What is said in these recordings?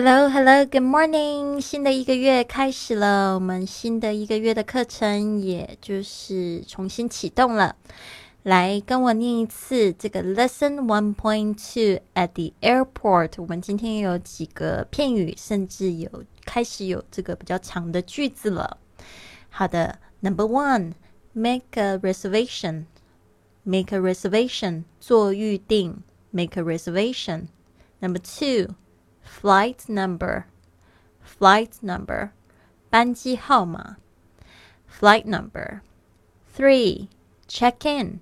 Hello, hello, good morning！新的一个月开始了，我们新的一个月的课程也就是重新启动了。来跟我念一次这个 Lesson One Point Two at the airport。我们今天有几个片语，甚至有开始有这个比较长的句子了。好的，Number One, make a reservation. Make a reservation，做预定。Make a reservation. Number two. flight number, flight number, 班机号码 flight number. Three, check in,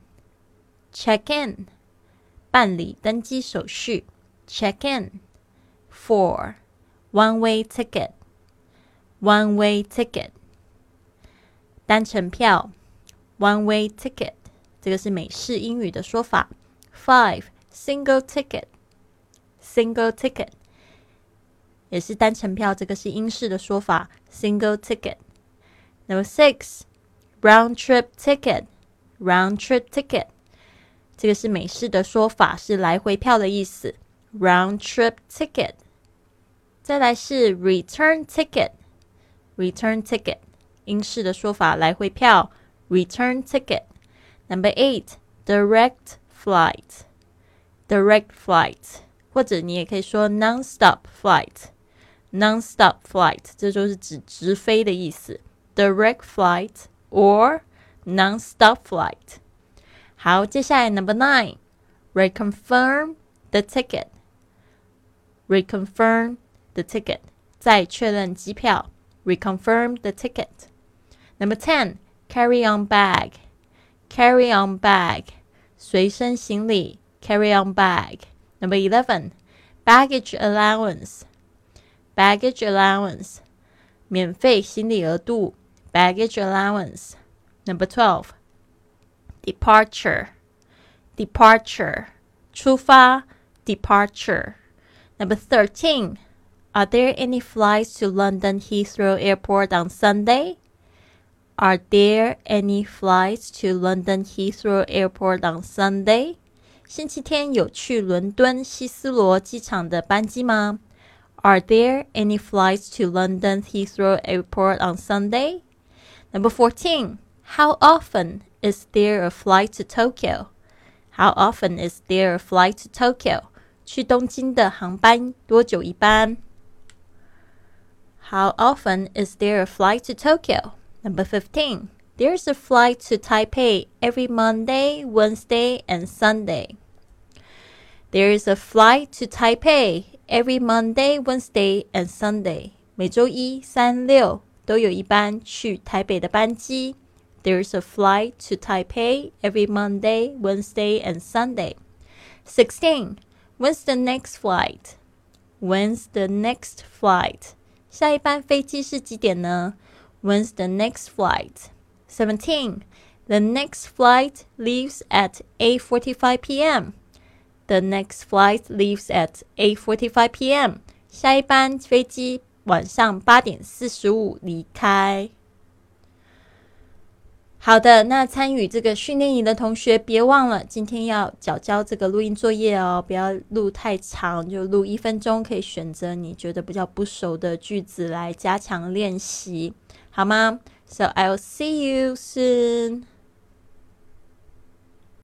check in, 办理登机手续 check in. Four, one way ticket, one way ticket, 单程票 one way ticket，这个是美式英语的说法。Five, single ticket, single ticket。 也是单程票，这个是英式的说法，single ticket。Number six, round trip ticket, round trip ticket，这个是美式的说法，是来回票的意思，round trip ticket。再来是 return ticket, return ticket，英式的说法，来回票，return ticket。Number eight, direct flight, direct flight，或者你也可以说 non-stop flight。non-stop flight，这就是指直飞的意思，direct flight or non-stop flight。好，接下来 number nine，reconfirm the ticket。reconfirm the ticket，再确认机票，reconfirm the ticket。Number ten, carry on bag, carry on bag，随身行李，carry on bag。Number eleven, baggage allowance。 baggage allowance 免费行李额度 baggage allowance number twelve departure departure 出发 departure number thirteen are there any flights to London Heathrow Airport on Sunday? Are there any flights to London Heathrow Airport on Sunday? 星期天有去伦敦希斯罗机场的班机吗 ？are there any flights to London Heathrow Airport on Sunday? Number 14. How often is there a flight to Tokyo? How often is there a flight to Tokyo? 去东京的航班多久一班? How often is there a flight to Tokyo? Number 15. There's a flight to Taipei every Monday, Wednesday, and Sunday. There is a flight to Taipei every Monday, Wednesday and Sunday，每周一、三、六都有一班去台北的班机。There's a flight to Taipei every Monday, Wednesday and Sunday. Sixteen. When's the next flight? When's the next flight? 下一班飞机是几点呢？When's the next flight? Seventeen. The next flight leaves at 8:45 p.m. The next flight leaves at 8:45 p.m. 下一班飞机晚上八点四十五离开。好的，那参与这个训练营的同学，别忘了今天要交交这个录音作业哦，不要录太长，就录一分钟，可以选择你觉得比较不熟的句子来加强练习，好吗？So I'll see you soon.